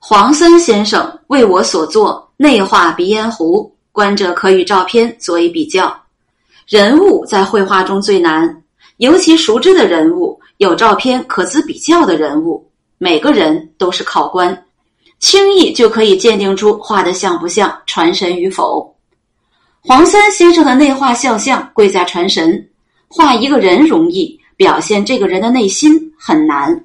黄森先生为我所作内画鼻烟壶，观者可与照片作一比较。人物在绘画中最难，尤其熟知的人物，有照片可资比较的人物，每个人都是考官，轻易就可以鉴定出画的像不像，传神与否。黄森先生的内画肖像贵在传神，画一个人容易，表现这个人的内心很难。